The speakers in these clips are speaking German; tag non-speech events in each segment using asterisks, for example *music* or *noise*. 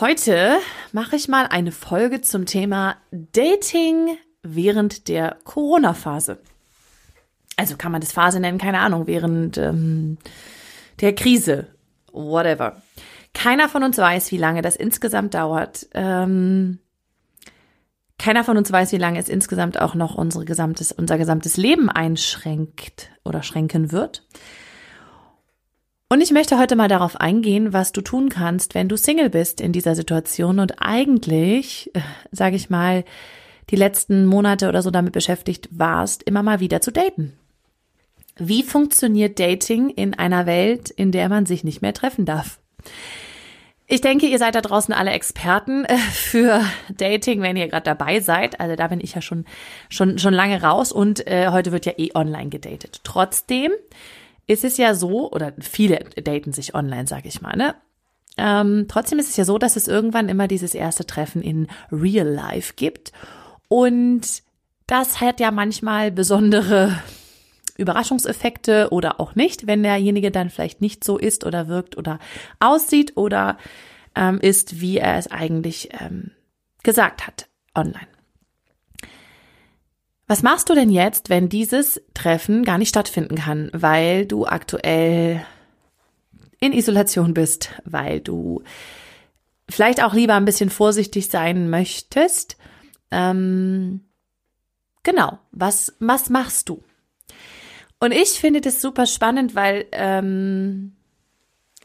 Heute mache ich mal eine Folge zum Thema Dating während der Corona-Phase. Also kann man das Phase nennen, keine Ahnung, während ähm, der Krise, whatever. Keiner von uns weiß, wie lange das insgesamt dauert. Ähm, keiner von uns weiß, wie lange es insgesamt auch noch unsere gesamtes, unser gesamtes Leben einschränkt oder schränken wird. Und ich möchte heute mal darauf eingehen, was du tun kannst, wenn du Single bist in dieser Situation und eigentlich, äh, sage ich mal, die letzten Monate oder so damit beschäftigt warst, immer mal wieder zu daten. Wie funktioniert Dating in einer Welt, in der man sich nicht mehr treffen darf? Ich denke, ihr seid da draußen alle Experten äh, für Dating, wenn ihr gerade dabei seid. Also da bin ich ja schon schon schon lange raus und äh, heute wird ja eh online gedatet. Trotzdem ist es ja so, oder viele daten sich online, sag ich mal, ne? Ähm, trotzdem ist es ja so, dass es irgendwann immer dieses erste Treffen in Real Life gibt. Und das hat ja manchmal besondere Überraschungseffekte oder auch nicht, wenn derjenige dann vielleicht nicht so ist oder wirkt oder aussieht oder ähm, ist, wie er es eigentlich ähm, gesagt hat online. Was machst du denn jetzt, wenn dieses Treffen gar nicht stattfinden kann, weil du aktuell in Isolation bist, weil du vielleicht auch lieber ein bisschen vorsichtig sein möchtest? Ähm, genau, was, was machst du? Und ich finde das super spannend, weil ähm,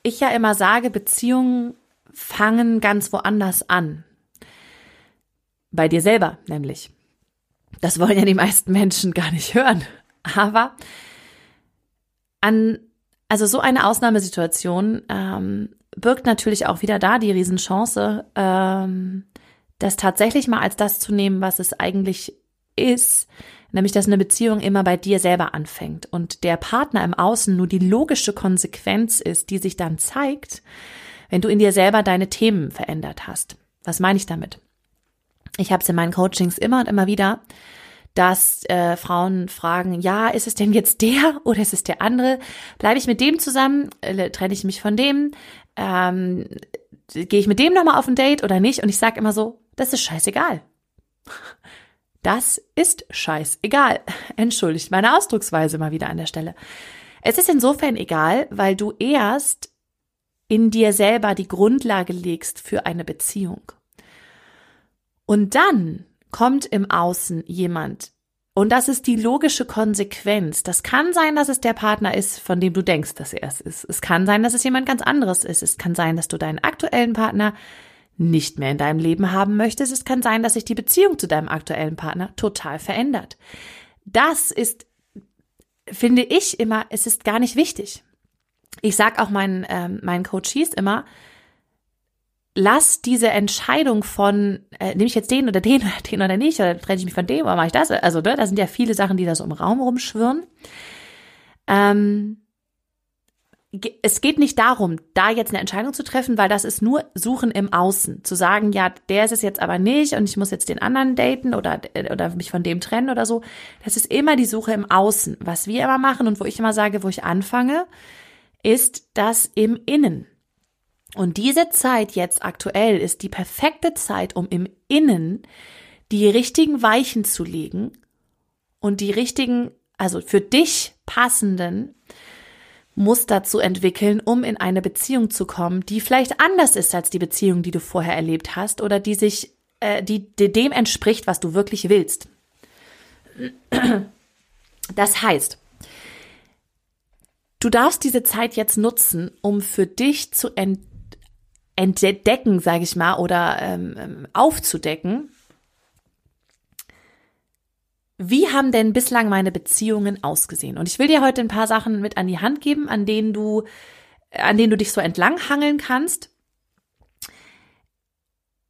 ich ja immer sage, Beziehungen fangen ganz woanders an. Bei dir selber nämlich. Das wollen ja die meisten Menschen gar nicht hören. Aber an, also so eine Ausnahmesituation ähm, birgt natürlich auch wieder da die Riesenchance, ähm, das tatsächlich mal als das zu nehmen, was es eigentlich ist, nämlich dass eine Beziehung immer bei dir selber anfängt und der Partner im Außen nur die logische Konsequenz ist, die sich dann zeigt, wenn du in dir selber deine Themen verändert hast. Was meine ich damit? Ich habe es in meinen Coachings immer und immer wieder, dass äh, Frauen fragen, ja, ist es denn jetzt der oder ist es der andere? Bleibe ich mit dem zusammen? Äh, trenne ich mich von dem? Ähm, Gehe ich mit dem nochmal auf ein Date oder nicht? Und ich sage immer so, das ist scheißegal. Das ist scheißegal. *laughs* Entschuldigt meine Ausdrucksweise mal wieder an der Stelle. Es ist insofern egal, weil du erst in dir selber die Grundlage legst für eine Beziehung. Und dann kommt im Außen jemand. Und das ist die logische Konsequenz. Das kann sein, dass es der Partner ist, von dem du denkst, dass er es ist. Es kann sein, dass es jemand ganz anderes ist. Es kann sein, dass du deinen aktuellen Partner nicht mehr in deinem Leben haben möchtest. Es kann sein, dass sich die Beziehung zu deinem aktuellen Partner total verändert. Das ist, finde ich immer, es ist gar nicht wichtig. Ich sag auch meinen, ähm, meinen Coaches immer, lass diese Entscheidung von, äh, nehme ich jetzt den oder den oder den oder nicht, oder trenne ich mich von dem oder mache ich das? Also, ne, da sind ja viele Sachen, die da so im Raum rumschwirren. Ähm, es geht nicht darum, da jetzt eine Entscheidung zu treffen, weil das ist nur Suchen im Außen. Zu sagen, ja, der ist es jetzt aber nicht und ich muss jetzt den anderen daten oder, oder mich von dem trennen oder so. Das ist immer die Suche im Außen. Was wir immer machen und wo ich immer sage, wo ich anfange, ist das im Innen. Und diese Zeit jetzt aktuell ist die perfekte Zeit, um im Innen die richtigen Weichen zu legen und die richtigen, also für dich passenden Muster zu entwickeln, um in eine Beziehung zu kommen, die vielleicht anders ist als die Beziehung, die du vorher erlebt hast oder die sich, äh, die, die dem entspricht, was du wirklich willst. Das heißt, du darfst diese Zeit jetzt nutzen, um für dich zu entdecken, entdecken, sage ich mal, oder ähm, ähm, aufzudecken. Wie haben denn bislang meine Beziehungen ausgesehen? Und ich will dir heute ein paar Sachen mit an die Hand geben, an denen du, an denen du dich so entlanghangeln kannst.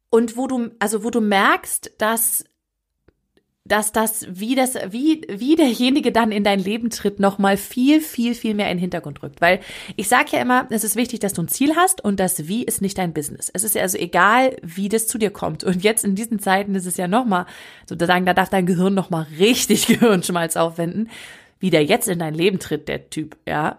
Und wo du, also wo du merkst, dass dass das, wie das, wie, wie derjenige dann in dein Leben tritt, nochmal viel, viel, viel mehr in den Hintergrund rückt. Weil ich sage ja immer, es ist wichtig, dass du ein Ziel hast und das Wie ist nicht dein Business. Es ist ja also egal, wie das zu dir kommt. Und jetzt in diesen Zeiten ist es ja nochmal, sozusagen, da darf dein Gehirn nochmal richtig *laughs* Gehirnschmalz aufwenden, wie der jetzt in dein Leben tritt, der Typ, ja.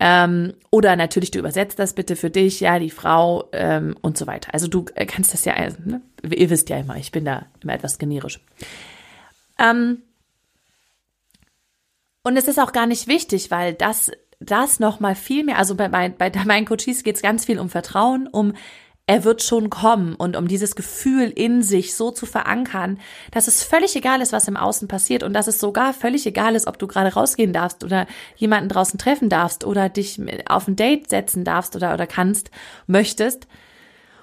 Ähm, oder natürlich, du übersetzt das bitte für dich, ja, die Frau ähm, und so weiter. Also du kannst das ja, ne? ihr wisst ja immer, ich bin da immer etwas generisch. Ähm, und es ist auch gar nicht wichtig, weil das, das noch mal viel mehr, also bei, mein, bei meinen Coaches geht es ganz viel um Vertrauen, um er wird schon kommen und um dieses Gefühl in sich so zu verankern, dass es völlig egal ist, was im Außen passiert und dass es sogar völlig egal ist, ob du gerade rausgehen darfst oder jemanden draußen treffen darfst oder dich auf ein Date setzen darfst oder, oder kannst, möchtest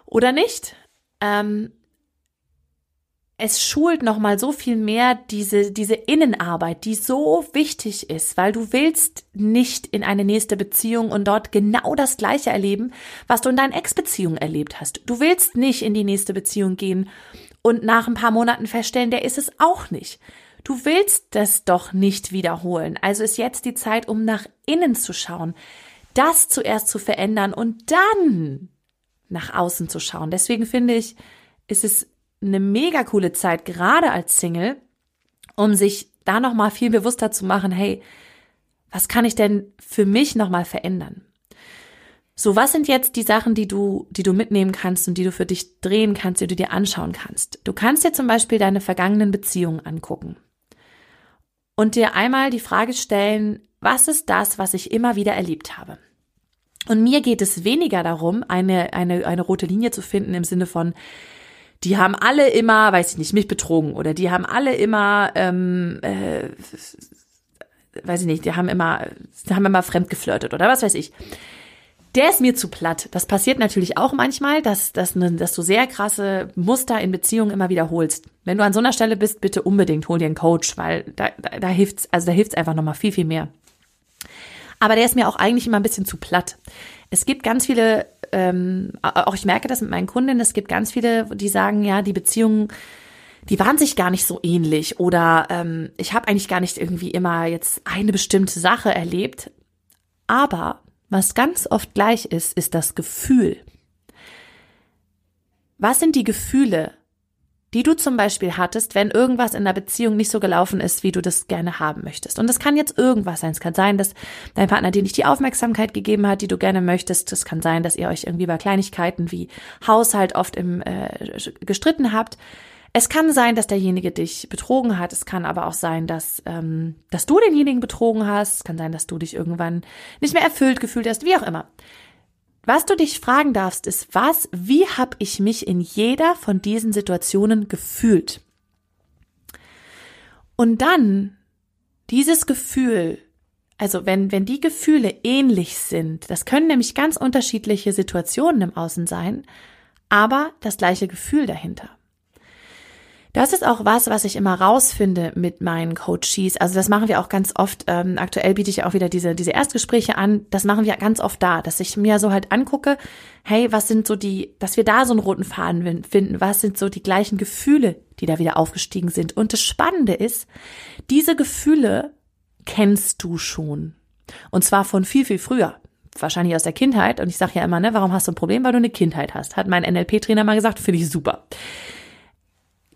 oder nicht. Ähm, es schult noch mal so viel mehr diese diese Innenarbeit, die so wichtig ist, weil du willst nicht in eine nächste Beziehung und dort genau das gleiche erleben, was du in deinen Ex-Beziehungen erlebt hast. Du willst nicht in die nächste Beziehung gehen und nach ein paar Monaten feststellen, der ist es auch nicht. Du willst das doch nicht wiederholen. Also ist jetzt die Zeit, um nach innen zu schauen, das zuerst zu verändern und dann nach außen zu schauen. Deswegen finde ich, ist es eine mega coole Zeit, gerade als Single, um sich da nochmal viel bewusster zu machen, hey, was kann ich denn für mich nochmal verändern? So, was sind jetzt die Sachen, die du, die du mitnehmen kannst und die du für dich drehen kannst, die du dir anschauen kannst? Du kannst dir zum Beispiel deine vergangenen Beziehungen angucken und dir einmal die Frage stellen, was ist das, was ich immer wieder erlebt habe? Und mir geht es weniger darum, eine, eine, eine rote Linie zu finden im Sinne von, die haben alle immer, weiß ich nicht, mich betrogen oder die haben alle immer, ähm, äh, weiß ich nicht, die haben immer, die haben immer fremd geflirtet oder was weiß ich. Der ist mir zu platt. Das passiert natürlich auch manchmal, dass, dass, ne, dass du sehr krasse Muster in Beziehungen immer wiederholst. Wenn du an so einer Stelle bist, bitte unbedingt hol dir einen Coach, weil da, da, da hilft's, also einfach nochmal viel, viel mehr. Aber der ist mir auch eigentlich immer ein bisschen zu platt. Es gibt ganz viele, ähm, auch ich merke das mit meinen Kundinnen, es gibt ganz viele, die sagen, ja, die Beziehungen, die waren sich gar nicht so ähnlich oder ähm, ich habe eigentlich gar nicht irgendwie immer jetzt eine bestimmte Sache erlebt. Aber was ganz oft gleich ist, ist das Gefühl. Was sind die Gefühle, die du zum Beispiel hattest, wenn irgendwas in der Beziehung nicht so gelaufen ist, wie du das gerne haben möchtest. Und das kann jetzt irgendwas sein. Es kann sein, dass dein Partner dir nicht die Aufmerksamkeit gegeben hat, die du gerne möchtest. Es kann sein, dass ihr euch irgendwie bei Kleinigkeiten wie Haushalt oft im äh, gestritten habt. Es kann sein, dass derjenige dich betrogen hat. Es kann aber auch sein, dass, ähm, dass du denjenigen betrogen hast. Es kann sein, dass du dich irgendwann nicht mehr erfüllt gefühlt hast, wie auch immer. Was du dich fragen darfst, ist, was, wie habe ich mich in jeder von diesen Situationen gefühlt? Und dann dieses Gefühl, also wenn, wenn die Gefühle ähnlich sind, das können nämlich ganz unterschiedliche Situationen im Außen sein, aber das gleiche Gefühl dahinter. Das ist auch was, was ich immer rausfinde mit meinen Coaches. Also das machen wir auch ganz oft. Ähm, aktuell biete ich auch wieder diese, diese Erstgespräche an. Das machen wir ganz oft da, dass ich mir so halt angucke, hey, was sind so die, dass wir da so einen roten Faden finden. Was sind so die gleichen Gefühle, die da wieder aufgestiegen sind? Und das Spannende ist, diese Gefühle kennst du schon. Und zwar von viel, viel früher wahrscheinlich aus der Kindheit. Und ich sage ja immer, ne, warum hast du ein Problem, weil du eine Kindheit hast? Hat mein NLP-Trainer mal gesagt, finde ich super.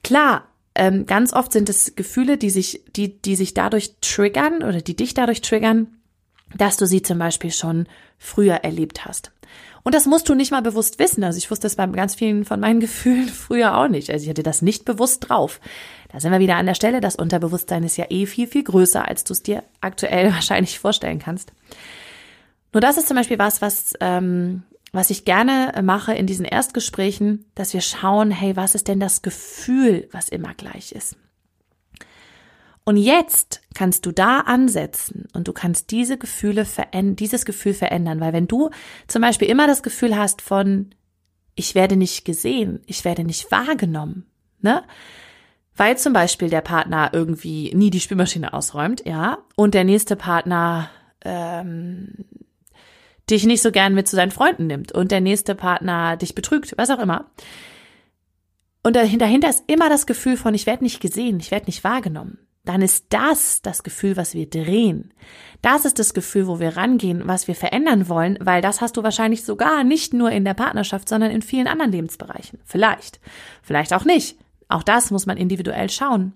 Klar, ähm, ganz oft sind es Gefühle, die sich, die, die sich dadurch triggern oder die dich dadurch triggern, dass du sie zum Beispiel schon früher erlebt hast. Und das musst du nicht mal bewusst wissen. Also ich wusste das bei ganz vielen von meinen *laughs* Gefühlen früher auch nicht. Also ich hatte das nicht bewusst drauf. Da sind wir wieder an der Stelle. Das Unterbewusstsein ist ja eh viel, viel größer, als du es dir aktuell *laughs* wahrscheinlich vorstellen kannst. Nur das ist zum Beispiel was, was ähm, was ich gerne mache in diesen Erstgesprächen, dass wir schauen, hey, was ist denn das Gefühl, was immer gleich ist? Und jetzt kannst du da ansetzen und du kannst diese Gefühle dieses Gefühl verändern, weil wenn du zum Beispiel immer das Gefühl hast von, ich werde nicht gesehen, ich werde nicht wahrgenommen, ne? Weil zum Beispiel der Partner irgendwie nie die Spülmaschine ausräumt, ja, und der nächste Partner ähm, dich nicht so gern mit zu seinen Freunden nimmt und der nächste Partner dich betrügt, was auch immer. und dahinter ist immer das Gefühl von, ich werde nicht gesehen, ich werde nicht wahrgenommen, dann ist das das Gefühl, was wir drehen. Das ist das Gefühl, wo wir rangehen, was wir verändern wollen, weil das hast du wahrscheinlich sogar nicht nur in der Partnerschaft, sondern in vielen anderen Lebensbereichen. Vielleicht. Vielleicht auch nicht. Auch das muss man individuell schauen.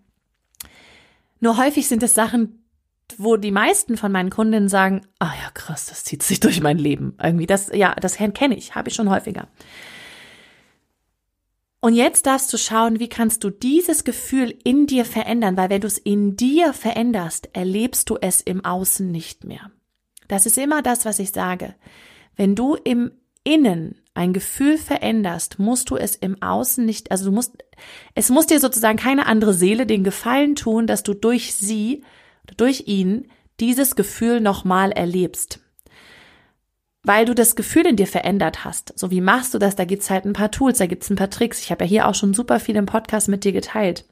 Nur häufig sind es Sachen, wo die meisten von meinen Kundinnen sagen, ah ja, krass, das zieht sich durch mein Leben. Irgendwie das, ja, das kenne ich, habe ich schon häufiger. Und jetzt darfst du schauen, wie kannst du dieses Gefühl in dir verändern, weil wenn du es in dir veränderst, erlebst du es im Außen nicht mehr. Das ist immer das, was ich sage. Wenn du im Innen ein Gefühl veränderst, musst du es im Außen nicht, also du musst, es muss dir sozusagen keine andere Seele den Gefallen tun, dass du durch sie, durch ihn dieses Gefühl nochmal erlebst weil du das Gefühl in dir verändert hast. So wie machst du das? Da gibt's halt ein paar Tools, da gibt's ein paar Tricks. Ich habe ja hier auch schon super viel im Podcast mit dir geteilt.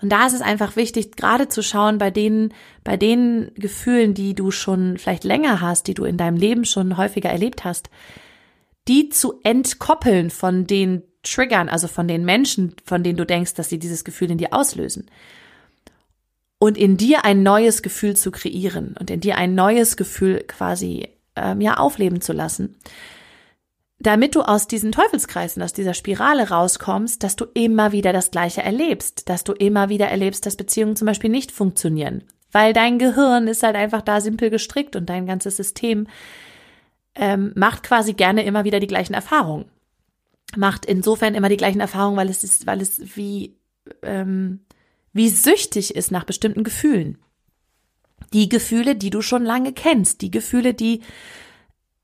Und da ist es einfach wichtig, gerade zu schauen bei denen, bei den Gefühlen, die du schon vielleicht länger hast, die du in deinem Leben schon häufiger erlebt hast, die zu entkoppeln von den Triggern, also von den Menschen, von denen du denkst, dass sie dieses Gefühl in dir auslösen. Und in dir ein neues Gefühl zu kreieren und in dir ein neues Gefühl quasi ähm, ja aufleben zu lassen. Damit du aus diesen Teufelskreisen, aus dieser Spirale rauskommst, dass du immer wieder das Gleiche erlebst, dass du immer wieder erlebst, dass Beziehungen zum Beispiel nicht funktionieren, weil dein Gehirn ist halt einfach da simpel gestrickt und dein ganzes System ähm, macht quasi gerne immer wieder die gleichen Erfahrungen. Macht insofern immer die gleichen Erfahrungen, weil es ist, weil es wie, ähm, wie süchtig ist nach bestimmten Gefühlen. Die Gefühle, die du schon lange kennst, die Gefühle, die,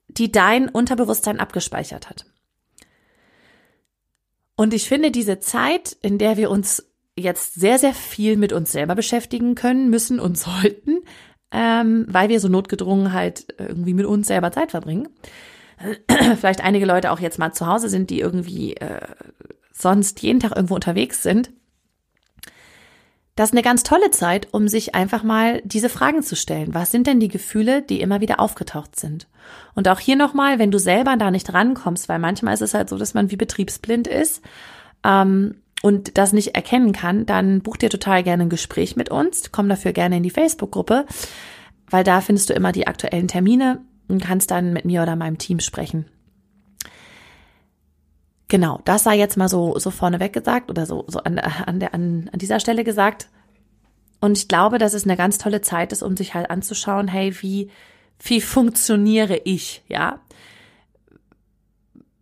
die dein Unterbewusstsein abgespeichert hat. Und ich finde diese Zeit, in der wir uns jetzt sehr, sehr viel mit uns selber beschäftigen können, müssen und *laughs* sollten, ähm, weil wir so notgedrungen halt irgendwie mit uns selber Zeit verbringen. *clears throat* Vielleicht einige Leute auch jetzt mal zu Hause sind, die irgendwie äh, sonst jeden Tag irgendwo unterwegs sind. Das ist eine ganz tolle Zeit, um sich einfach mal diese Fragen zu stellen. Was sind denn die Gefühle, die immer wieder aufgetaucht sind? Und auch hier nochmal, wenn du selber da nicht rankommst, weil manchmal ist es halt so, dass man wie betriebsblind ist ähm, und das nicht erkennen kann, dann buch dir total gerne ein Gespräch mit uns. Komm dafür gerne in die Facebook-Gruppe, weil da findest du immer die aktuellen Termine und kannst dann mit mir oder meinem Team sprechen. Genau, das sei jetzt mal so, so vorneweg gesagt oder so, so an, an, der, an, an dieser Stelle gesagt. Und ich glaube, dass es eine ganz tolle Zeit ist, um sich halt anzuschauen, hey, wie, wie funktioniere ich, ja?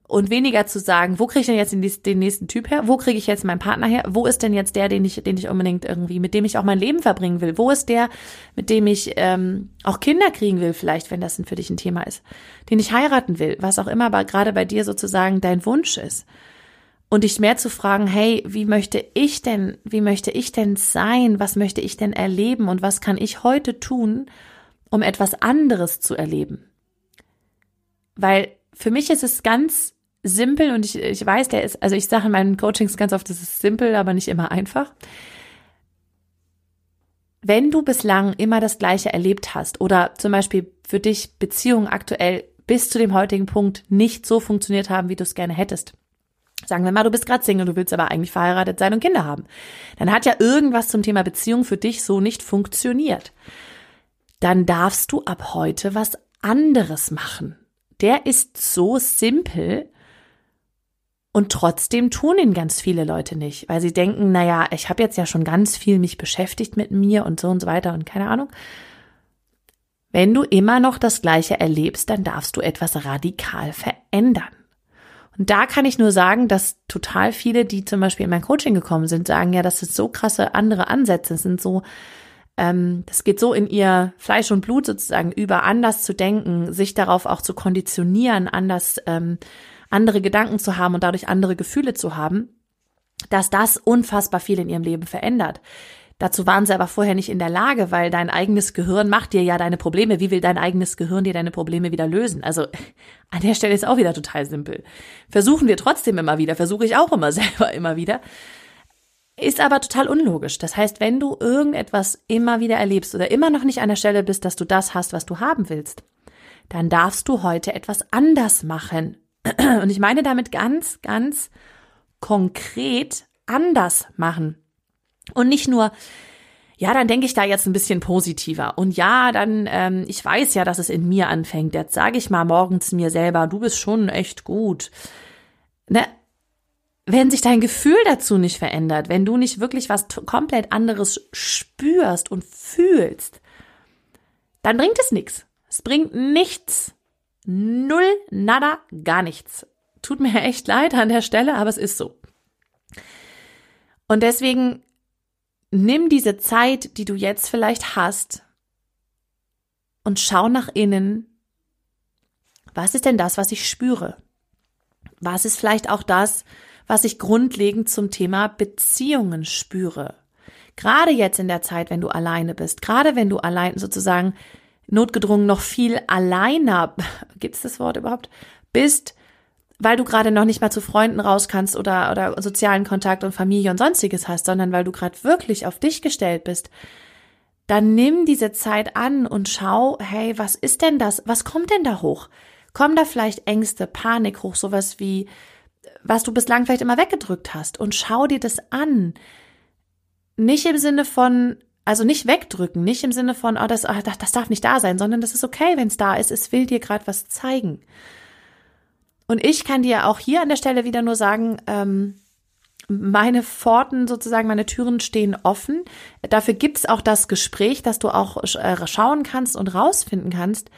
Und weniger zu sagen, wo kriege ich denn jetzt den, nächsten Typ her? Wo kriege ich jetzt meinen Partner her? Wo ist denn jetzt der, den ich, den ich unbedingt irgendwie, mit dem ich auch mein Leben verbringen will? Wo ist der, mit dem ich ähm, auch Kinder kriegen will, vielleicht, wenn das für dich ein Thema ist, den ich heiraten will, was auch immer aber gerade bei dir sozusagen dein Wunsch ist? Und dich mehr zu fragen, hey, wie möchte ich denn, wie möchte ich denn sein? Was möchte ich denn erleben? Und was kann ich heute tun, um etwas anderes zu erleben? Weil für mich ist es ganz simpel und ich, ich weiß, der ist, also ich sage in meinen Coachings ganz oft, das ist simpel, aber nicht immer einfach. Wenn du bislang immer das Gleiche erlebt hast oder zum Beispiel für dich Beziehungen aktuell bis zu dem heutigen Punkt nicht so funktioniert haben, wie du es gerne hättest. Sagen wir mal, du bist gerade Single, du willst aber eigentlich verheiratet sein und Kinder haben. Dann hat ja irgendwas zum Thema Beziehung für dich so nicht funktioniert. Dann darfst du ab heute was anderes machen. Der ist so simpel, und trotzdem tun ihn ganz viele Leute nicht, weil sie denken, naja, ich habe jetzt ja schon ganz viel mich beschäftigt mit mir und so und so weiter und keine Ahnung. Wenn du immer noch das Gleiche erlebst, dann darfst du etwas radikal verändern. Und da kann ich nur sagen, dass total viele, die zum Beispiel in mein Coaching gekommen sind, sagen, ja, das sind so krasse andere Ansätze, das sind so, ähm, das geht so in ihr Fleisch und Blut sozusagen über, anders zu denken, sich darauf auch zu konditionieren, anders ähm, andere Gedanken zu haben und dadurch andere Gefühle zu haben, dass das unfassbar viel in ihrem Leben verändert. Dazu waren sie aber vorher nicht in der Lage, weil dein eigenes Gehirn macht dir ja deine Probleme. Wie will dein eigenes Gehirn dir deine Probleme wieder lösen? Also *laughs* an der Stelle ist auch wieder total simpel. Versuchen wir trotzdem immer wieder, versuche ich auch immer *laughs* selber immer wieder. Ist aber total unlogisch. Das heißt, wenn du irgendetwas immer wieder erlebst oder immer noch nicht an der Stelle bist, dass du das hast, was du haben willst, dann darfst du heute etwas anders machen. *clears throat* Und ich meine damit ganz, ganz konkret anders machen. Und nicht nur, ja, dann denke ich da jetzt ein bisschen positiver. Und ja, dann, ähm, ich weiß ja, dass es in mir anfängt. Jetzt sage ich mal morgens mir selber, du bist schon echt gut. Ne? Wenn sich dein Gefühl dazu nicht verändert, wenn du nicht wirklich was komplett anderes spürst und fühlst, dann bringt es nichts. Es bringt nichts. Null, nada, gar nichts. Tut mir *laughs* echt leid an der Stelle, aber es ist so. Und deswegen nimm diese Zeit, die du jetzt vielleicht hast, und schau nach innen, was ist denn das, was ich spüre? Was ist vielleicht auch das, was ich grundlegend zum Thema Beziehungen spüre? Gerade jetzt in der Zeit, wenn du alleine bist, gerade wenn du allein sozusagen notgedrungen noch viel alleiner, gibt es das Wort überhaupt, bist, weil du gerade noch nicht mal zu Freunden raus kannst oder, oder sozialen Kontakt und Familie und sonstiges hast, sondern weil du gerade wirklich auf dich gestellt bist, dann nimm diese Zeit an und schau, hey, was ist denn das? Was kommt denn da hoch? Kommen da vielleicht Ängste, Panik hoch, sowas wie, was du bislang vielleicht immer weggedrückt hast und schau dir das an. Nicht im Sinne von, also nicht wegdrücken, nicht im Sinne von, oh, das, oh, das darf nicht da sein, sondern das ist okay, wenn es da ist. Es will dir gerade was zeigen. Und ich kann dir auch hier an der Stelle wieder nur sagen, ähm, meine Pforten sozusagen, meine Türen stehen offen. Dafür gibt es auch das Gespräch, dass du auch äh, schauen kannst und rausfinden kannst,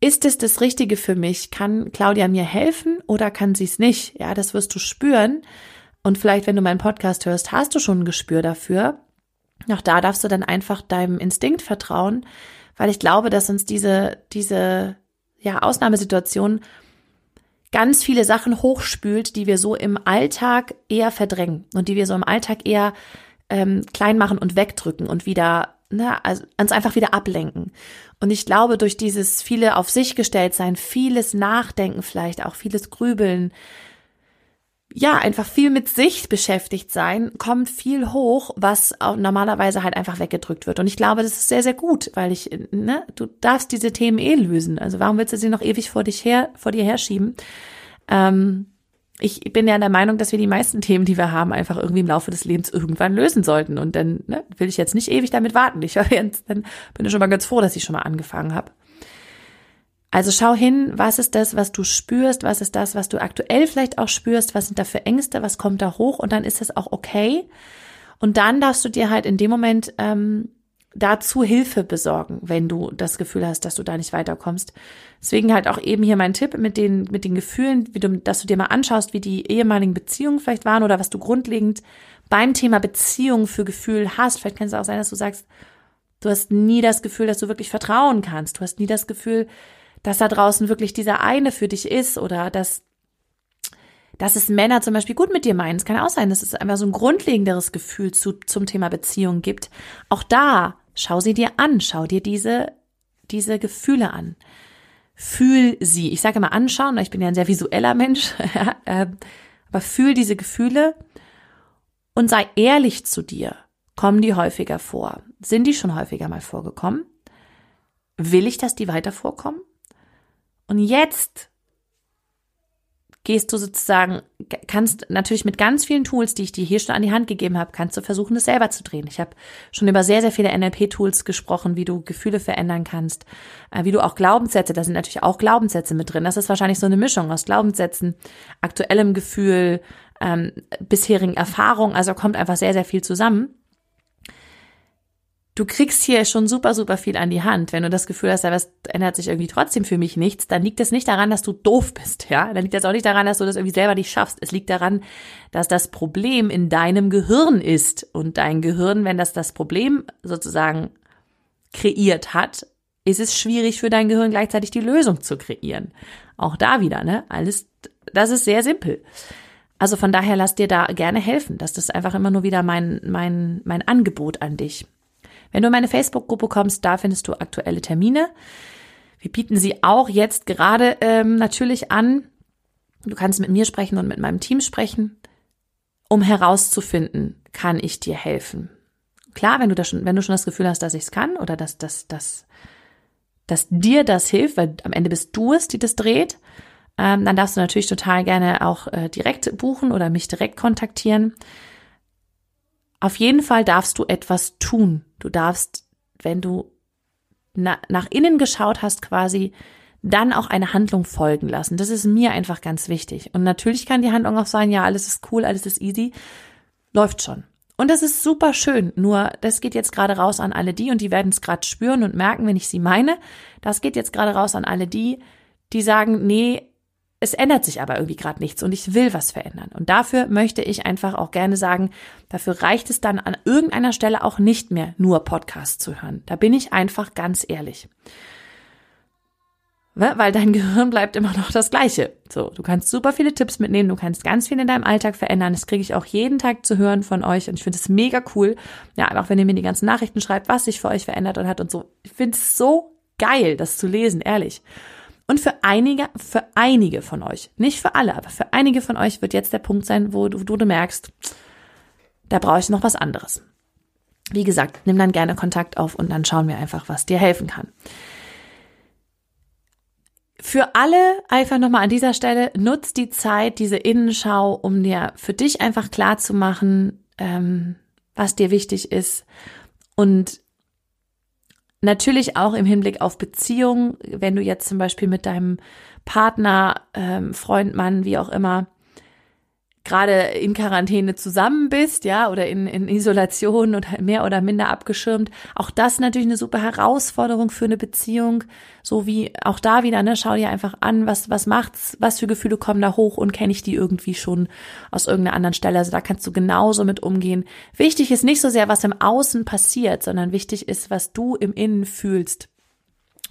ist es das Richtige für mich? Kann Claudia mir helfen oder kann sie es nicht? Ja, das wirst du spüren. Und vielleicht, wenn du meinen Podcast hörst, hast du schon ein Gespür dafür. Auch da darfst du dann einfach deinem Instinkt vertrauen, weil ich glaube, dass uns diese, diese, ja, Ausnahmesituation ganz viele Sachen hochspült, die wir so im Alltag eher verdrängen und die wir so im Alltag eher ähm, klein machen und wegdrücken und wieder, ne, also uns einfach wieder ablenken. Und ich glaube, durch dieses viele auf sich gestellt sein, vieles Nachdenken vielleicht, auch vieles Grübeln, ja, einfach viel mit sich beschäftigt sein, kommt viel hoch, was normalerweise halt einfach weggedrückt wird. Und ich glaube, das ist sehr, sehr gut, weil ich, ne, du darfst diese Themen eh lösen. Also warum willst du sie noch ewig vor dich her, vor dir herschieben? Ähm, ich bin ja der Meinung, dass wir die meisten Themen, die wir haben, einfach irgendwie im Laufe des Lebens irgendwann lösen sollten. Und dann ne, will ich jetzt nicht ewig damit warten. Ich *laughs* jetzt, dann bin ich schon mal ganz froh, dass ich schon mal angefangen habe. Also schau hin, was ist das, was du spürst, was ist das, was du aktuell vielleicht auch spürst, was sind da für Ängste, was kommt da hoch und dann ist das auch okay. Und dann darfst du dir halt in dem Moment ähm, dazu Hilfe besorgen, wenn du das Gefühl hast, dass du da nicht weiterkommst. Deswegen halt auch eben hier mein Tipp mit den, mit den Gefühlen, wie du, dass du dir mal anschaust, wie die ehemaligen Beziehungen vielleicht waren oder was du grundlegend beim Thema Beziehung für Gefühl hast. Vielleicht kann es auch sein, dass du sagst, du hast nie das Gefühl, dass du wirklich vertrauen kannst. Du hast nie das Gefühl, dass da draußen wirklich dieser eine für dich ist oder dass, dass es Männer zum Beispiel gut mit dir meinen. Es kann auch sein, dass es einfach so ein grundlegenderes Gefühl zu, zum Thema Beziehung gibt. Auch da, schau sie dir an, schau dir diese, diese Gefühle an. Fühl sie. Ich sage immer anschauen, ich bin ja ein sehr visueller Mensch, *laughs* ähm, aber fühl diese Gefühle und sei ehrlich zu dir. Kommen die häufiger vor? Sind die schon häufiger mal vorgekommen? Will ich, dass die weiter vorkommen? Und jetzt gehst du sozusagen, kannst natürlich mit ganz vielen Tools, die ich dir hier schon an die Hand gegeben habe, kannst du versuchen, das selber zu drehen. Ich habe schon über sehr, sehr viele NLP-Tools gesprochen, wie du Gefühle verändern kannst, äh, wie du auch Glaubenssätze, da sind natürlich auch Glaubenssätze mit drin. Das ist wahrscheinlich so eine Mischung aus Glaubenssätzen, aktuellem Gefühl, ähm, bisherigen Erfahrungen. Also kommt einfach sehr, sehr viel zusammen du kriegst hier schon super, super viel an die Hand. Wenn du das Gefühl hast, da ändert sich irgendwie trotzdem für mich nichts, dann liegt es nicht daran, dass du doof bist, ja. Dann liegt es auch nicht daran, dass du das irgendwie selber nicht schaffst. Es liegt daran, dass das Problem in deinem Gehirn ist. Und dein Gehirn, wenn das das Problem sozusagen kreiert hat, ist es schwierig für dein Gehirn gleichzeitig die Lösung zu kreieren. Auch da wieder, ne? Alles, das ist sehr simpel. Also von daher lass dir da gerne helfen. Das ist einfach immer nur wieder mein, mein, mein Angebot an dich. Wenn du in meine Facebook-Gruppe kommst, da findest du aktuelle Termine. Wir bieten sie auch jetzt gerade ähm, natürlich an. Du kannst mit mir sprechen und mit meinem Team sprechen, um herauszufinden, kann ich dir helfen. Klar, wenn du das schon, wenn du schon das Gefühl hast, dass ich es kann oder dass, dass, dass, dass dir das hilft, weil am Ende bist du es, die das dreht, ähm, dann darfst du natürlich total gerne auch äh, direkt buchen oder mich direkt kontaktieren. Auf jeden Fall darfst du etwas tun. Du darfst, wenn du na, nach innen geschaut hast, quasi dann auch eine Handlung folgen lassen. Das ist mir einfach ganz wichtig. Und natürlich kann die Handlung auch sein, ja, alles ist cool, alles ist easy. Läuft schon. Und das ist super schön. Nur, das geht jetzt gerade raus an alle die und die werden es gerade spüren und merken, wenn ich sie meine. Das geht jetzt gerade raus an alle die, die sagen, nee, es ändert sich aber irgendwie gerade nichts und ich will was verändern. Und dafür möchte ich einfach auch gerne sagen, dafür reicht es dann an irgendeiner Stelle auch nicht mehr, nur Podcasts zu hören. Da bin ich einfach ganz ehrlich. Weil dein *laughs* Gehirn bleibt immer noch das Gleiche. So, du kannst super viele Tipps mitnehmen, du kannst ganz viel in deinem Alltag verändern. Das kriege ich auch jeden Tag zu hören von euch und ich finde es mega cool. Ja, auch wenn ihr mir die ganzen Nachrichten schreibt, was sich für euch verändert und hat und so. Ich finde es so geil, das zu lesen, ehrlich. Und für einige, für einige von euch, nicht für alle, aber für einige von euch wird jetzt der Punkt sein, wo du, wo du merkst, da brauche ich noch was anderes. Wie gesagt, nimm dann gerne Kontakt auf und dann schauen wir einfach, was dir helfen kann. Für alle einfach nochmal an dieser Stelle, nutz die Zeit, diese Innenschau, um dir für dich einfach klar zu machen, ähm, was dir wichtig ist und Natürlich auch im Hinblick auf Beziehungen, wenn du jetzt zum Beispiel mit deinem Partner, ähm, Freund, Mann, wie auch immer, gerade in Quarantäne zusammen bist, ja, oder in, in Isolation oder mehr oder minder abgeschirmt. Auch das natürlich eine super Herausforderung für eine Beziehung. So wie auch da wieder, ne, schau dir einfach an, was, was macht's, was für Gefühle kommen da hoch und kenne ich die irgendwie schon aus irgendeiner anderen Stelle. Also da kannst du genauso mit umgehen. Wichtig ist nicht so sehr, was im Außen passiert, sondern wichtig ist, was du im Innen fühlst.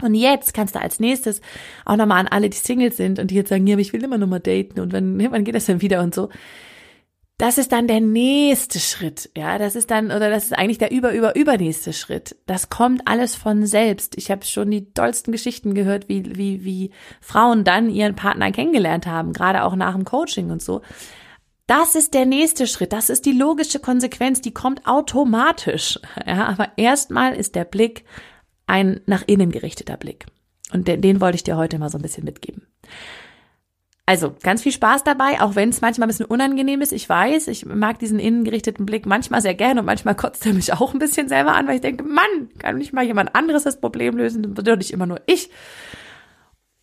Und jetzt kannst du als nächstes auch nochmal an alle, die Singles sind und die jetzt sagen, ja, ich will immer noch mal daten und wann, wann geht das denn wieder und so. Das ist dann der nächste Schritt, ja, das ist dann, oder das ist eigentlich der über, über, übernächste Schritt. Das kommt alles von selbst. Ich habe schon die tollsten Geschichten gehört, wie, wie, wie Frauen dann ihren Partner kennengelernt haben, gerade auch nach dem Coaching und so. Das ist der nächste Schritt, das ist die logische Konsequenz, die kommt automatisch. *laughs* Ja, aber erstmal ist der Blick ein nach innen gerichteter Blick. Und den, den wollte ich dir heute mal so ein bisschen mitgeben. Also ganz viel Spaß dabei, auch wenn es manchmal ein bisschen unangenehm ist. Ich weiß, ich mag diesen innengerichteten Blick manchmal sehr gerne und manchmal kotzt er mich auch ein bisschen selber an, weil ich denke, Mann, kann nicht mal jemand anderes das Problem lösen, doch nicht immer nur ich.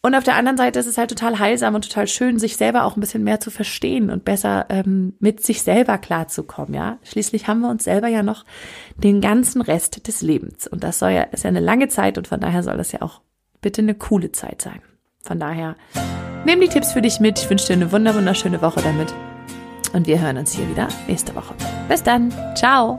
Und auf der anderen Seite ist es halt total heilsam und total schön, sich selber auch ein bisschen mehr zu verstehen und besser ähm, mit sich selber klarzukommen. Ja, schließlich haben wir uns selber ja noch den ganzen Rest des Lebens und das soll ja ist ja eine lange Zeit und von daher soll das ja auch bitte eine coole Zeit sein. Von daher nimm die Tipps für dich mit. Ich wünsche dir eine wunderschöne Woche damit und wir hören uns hier wieder nächste Woche. Bis dann, ciao.